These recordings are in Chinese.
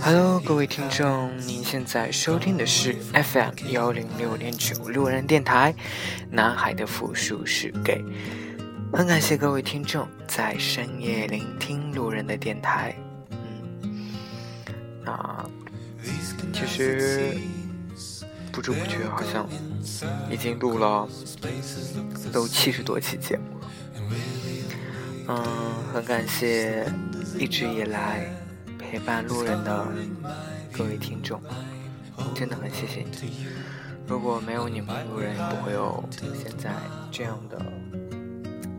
Hello，各位听众，您现在收听的是 FM 幺零六点九路人电台。男孩的复数是给，很感谢各位听众在深夜聆听路人的电台。啊，其实不知不觉好像已经录了都七十多期节目了。嗯，很感谢一直以来陪伴路人的各位听众，真的很谢谢你。如果没有你们，路人也不会有现在这样的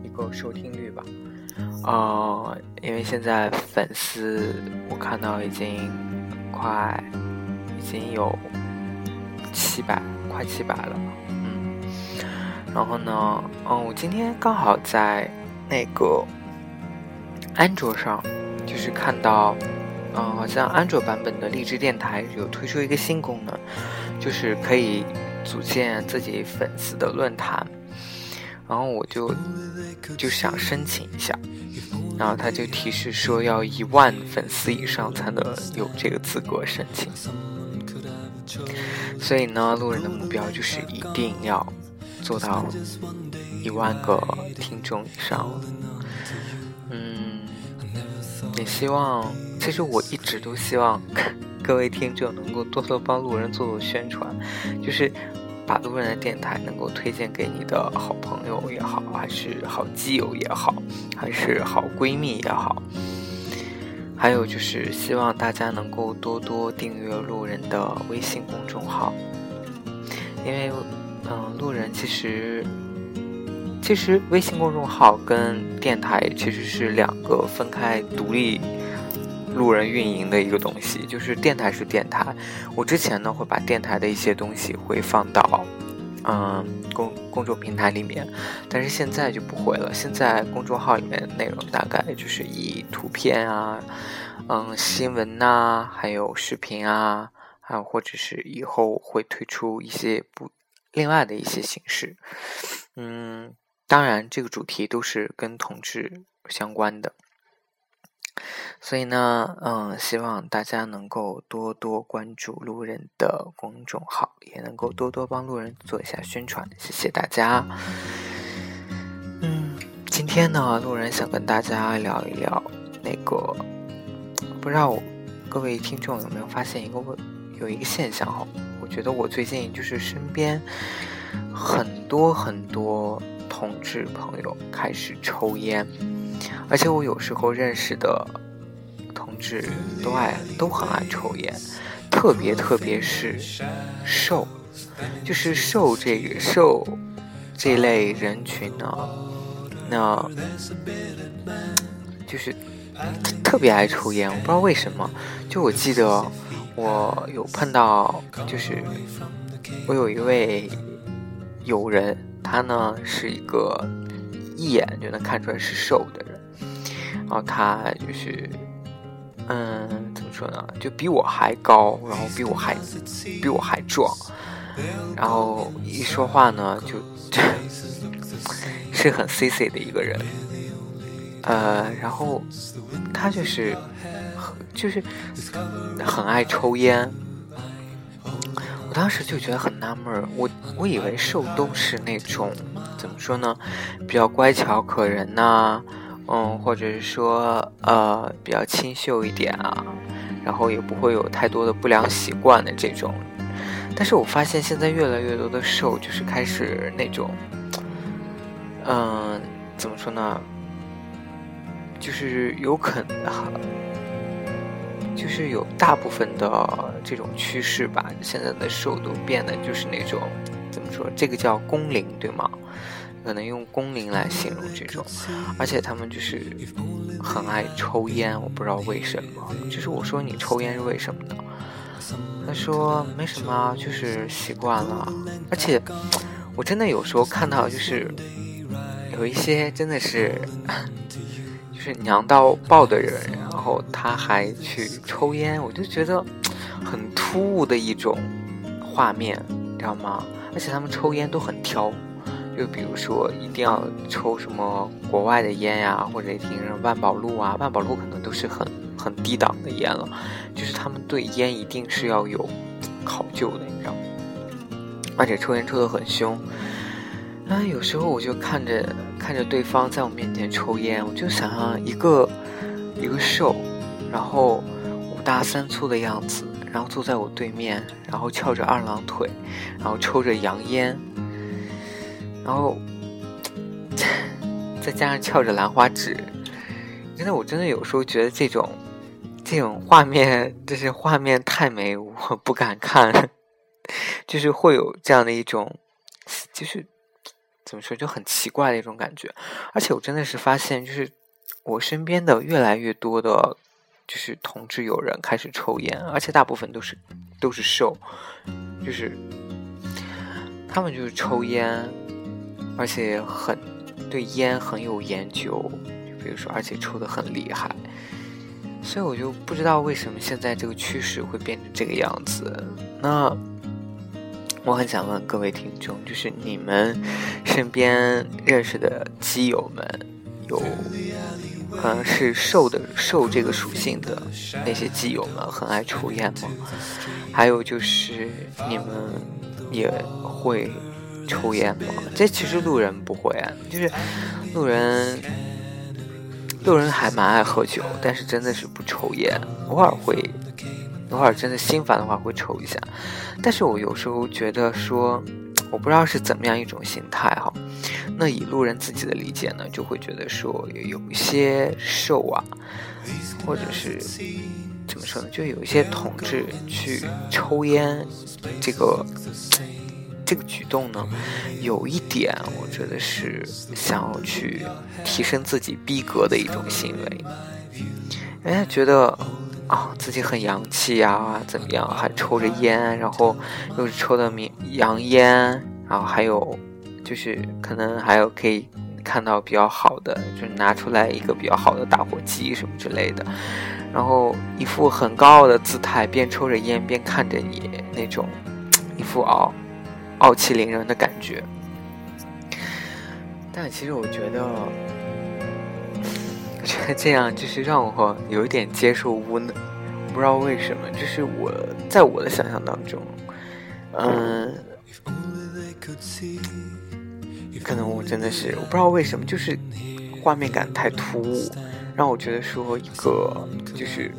一。个收听率吧，呃，因为现在粉丝我看到已经快已经有七百，快七百了，嗯，然后呢，嗯，我今天刚好在那个安卓上，就是看到，嗯，好像安卓版本的荔枝电台有推出一个新功能，就是可以组建自己粉丝的论坛。然后我就就想申请一下，然后他就提示说要一万粉丝以上才能有这个资格申请。所以呢，路人的目标就是一定要做到一万个听众以上。嗯，也希望，其实我一直都希望 各位听众能够多多帮路人做做宣传，就是。把路人的电台能够推荐给你的好朋友也好，还是好基友也好，还是好闺蜜也好，还有就是希望大家能够多多订阅路人的微信公众号，因为，嗯，路人其实，其实微信公众号跟电台其实是两个分开独立。路人运营的一个东西，就是电台是电台。我之前呢会把电台的一些东西会放到，嗯，公公众平台里面，但是现在就不会了。现在公众号里面内容大概就是以图片啊，嗯，新闻呐，还有视频啊，还有或者是以后会推出一些不另外的一些形式。嗯，当然这个主题都是跟同志相关的。所以呢，嗯，希望大家能够多多关注路人的公众号，也能够多多帮路人做一下宣传，谢谢大家。嗯，今天呢，路人想跟大家聊一聊那个，不知道各位听众有没有发现一个问，有一个现象哈，我觉得我最近就是身边很多很多同志朋友开始抽烟。而且我有时候认识的同志都爱都很爱抽烟，特别特别是瘦，就是瘦这个瘦这类人群呢，那就是特别爱抽烟，我不知道为什么。就我记得我有碰到，就是我有一位友人，他呢是一个一眼就能看出来是瘦的人。然后他就是，嗯，怎么说呢？就比我还高，然后比我还比我还壮，然后一说话呢，就 是很 C C 的一个人，呃，然后他就是就是很爱抽烟。我当时就觉得很纳闷，我我以为瘦都是那种怎么说呢，比较乖巧可人呐。嗯，或者是说，呃，比较清秀一点啊，然后也不会有太多的不良习惯的这种。但是我发现现在越来越多的瘦，就是开始那种，嗯，怎么说呢？就是有可能，就是有大部分的这种趋势吧。现在的瘦都变得就是那种，怎么说？这个叫工龄，对吗？可能用工龄来形容这种，而且他们就是很爱抽烟，我不知道为什么。就是我说你抽烟是为什么呢？他说没什么，就是习惯了。而且我真的有时候看到，就是有一些真的是就是娘到爆的人，然后他还去抽烟，我就觉得很突兀的一种画面，你知道吗？而且他们抽烟都很挑，就比如说一定要抽什么国外的烟呀，或者听万宝路啊，万宝路可能都是很很低档的烟了，就是他们对烟一定是要有考究的，你知道吗？而且抽烟抽得很凶，啊，有时候我就看着看着对方在我面前抽烟，我就想象一个一个瘦，然后五大三粗的样子。然后坐在我对面，然后翘着二郎腿，然后抽着洋烟，然后再加上翘着兰花指，真的，我真的有时候觉得这种这种画面，就是画面太美，我不敢看，就是会有这样的一种，就是怎么说就很奇怪的一种感觉，而且我真的是发现，就是我身边的越来越多的。就是同志友人开始抽烟，而且大部分都是都是瘦，就是他们就是抽烟，而且很对烟很有研究，比如说而且抽的很厉害，所以我就不知道为什么现在这个趋势会变成这个样子。那我很想问各位听众，就是你们身边认识的基友们有？可能是受的受这个属性的那些基友们很爱抽烟吗？还有就是你们也会抽烟吗？这其实路人不会啊，就是路人路人还蛮爱喝酒，但是真的是不抽烟，偶尔会偶尔真的心烦的话会抽一下，但是我有时候觉得说。我不知道是怎么样一种心态哈，那以路人自己的理解呢，就会觉得说有一些瘦啊，或者是怎么说呢，就有一些同志去抽烟，这个这个举动呢，有一点我觉得是想要去提升自己逼格的一种行为，哎，觉得。啊，自己很洋气呀，怎么样？还抽着烟，然后又是抽的明洋烟，然后还有就是可能还有可以看到比较好的，就是拿出来一个比较好的打火机什么之类的，然后一副很高傲的姿态，边抽着烟边看着你那种一副傲傲气凌人的感觉。但其实我觉得。我觉得这样就是让我有一点接受无能，不知道为什么，就是我在我的想象当中，嗯，可能我真的是我不知道为什么，就是画面感太突兀，让我觉得说一个就是，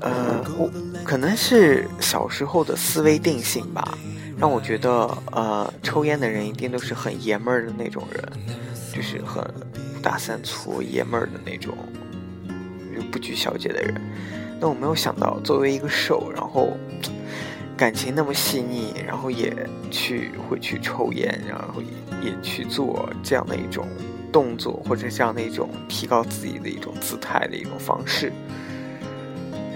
呃，我可能是小时候的思维定性吧，让我觉得呃，抽烟的人一定都是很爷们儿的那种人，就是很。大三粗爷们儿的那种，就不拘小节的人。那我没有想到，作为一个瘦，然后感情那么细腻，然后也去会去抽烟，然后也去做这样的一种动作，或者这样的一种提高自己的一种姿态的一种方式，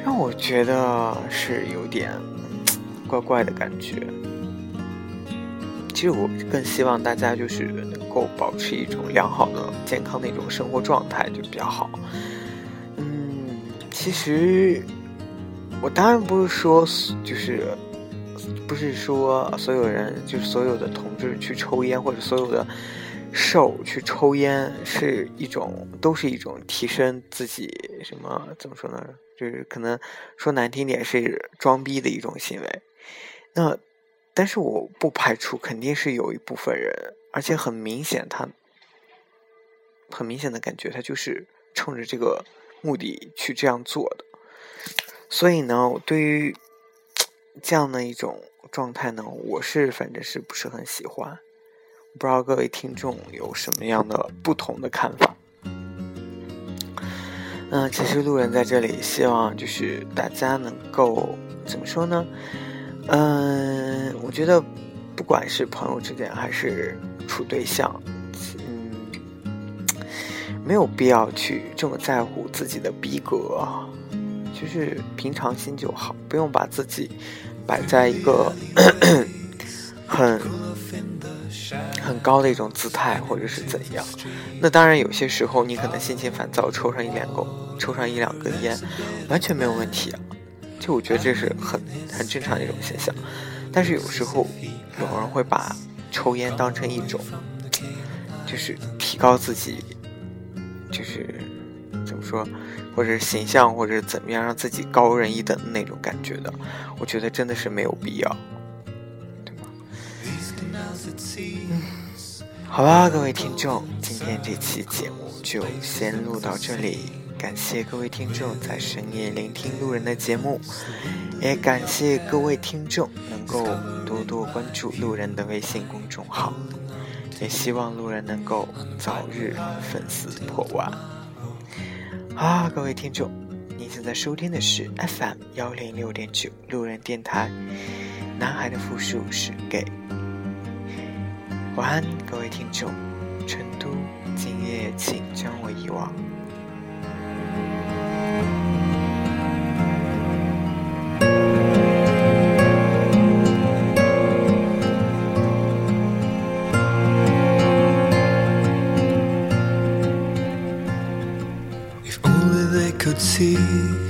让我觉得是有点 怪怪的感觉。其实我更希望大家就是能够保持一种良好的、健康的一种生活状态就比较好。嗯，其实我当然不是说就是不是说所有人就是所有的同志去抽烟或者所有的受去抽烟是一种都是一种提升自己什么怎么说呢？就是可能说难听点是装逼的一种行为。那。但是我不排除肯定是有一部分人，而且很明显，他很明显的感觉，他就是冲着这个目的去这样做的。所以呢，对于 这样的一种状态呢，我是反正是不是很喜欢。不知道各位听众有什么样的不同的看法？嗯，其实路人在这里希望就是大家能够怎么说呢？嗯，我觉得，不管是朋友之间还是处对象，嗯，没有必要去这么在乎自己的逼格啊，就是平常心就好，不用把自己摆在一个很很高的一种姿态，或者是怎样。那当然，有些时候你可能心情烦躁，抽上一两根，抽上一两根烟，完全没有问题啊。就我觉得这是很很正常的一种现象。但是有时候有人会把抽烟当成一种，就是提高自己，就是怎么说，或者形象，或者怎么样让自己高人一等的那种感觉的。我觉得真的是没有必要，对吗？嗯，好吧，各位听众，今天这期节目就先录到这里。感谢各位听众在深夜聆听路人的节目，也感谢各位听众能够多多关注路人的微信公众号，也希望路人能够早日粉丝破万。好，各位听众，你现在收听的是 FM 幺零六点九路人电台，男孩的复数是 gay。晚安，各位听众，成都，今夜请将我遗忘。See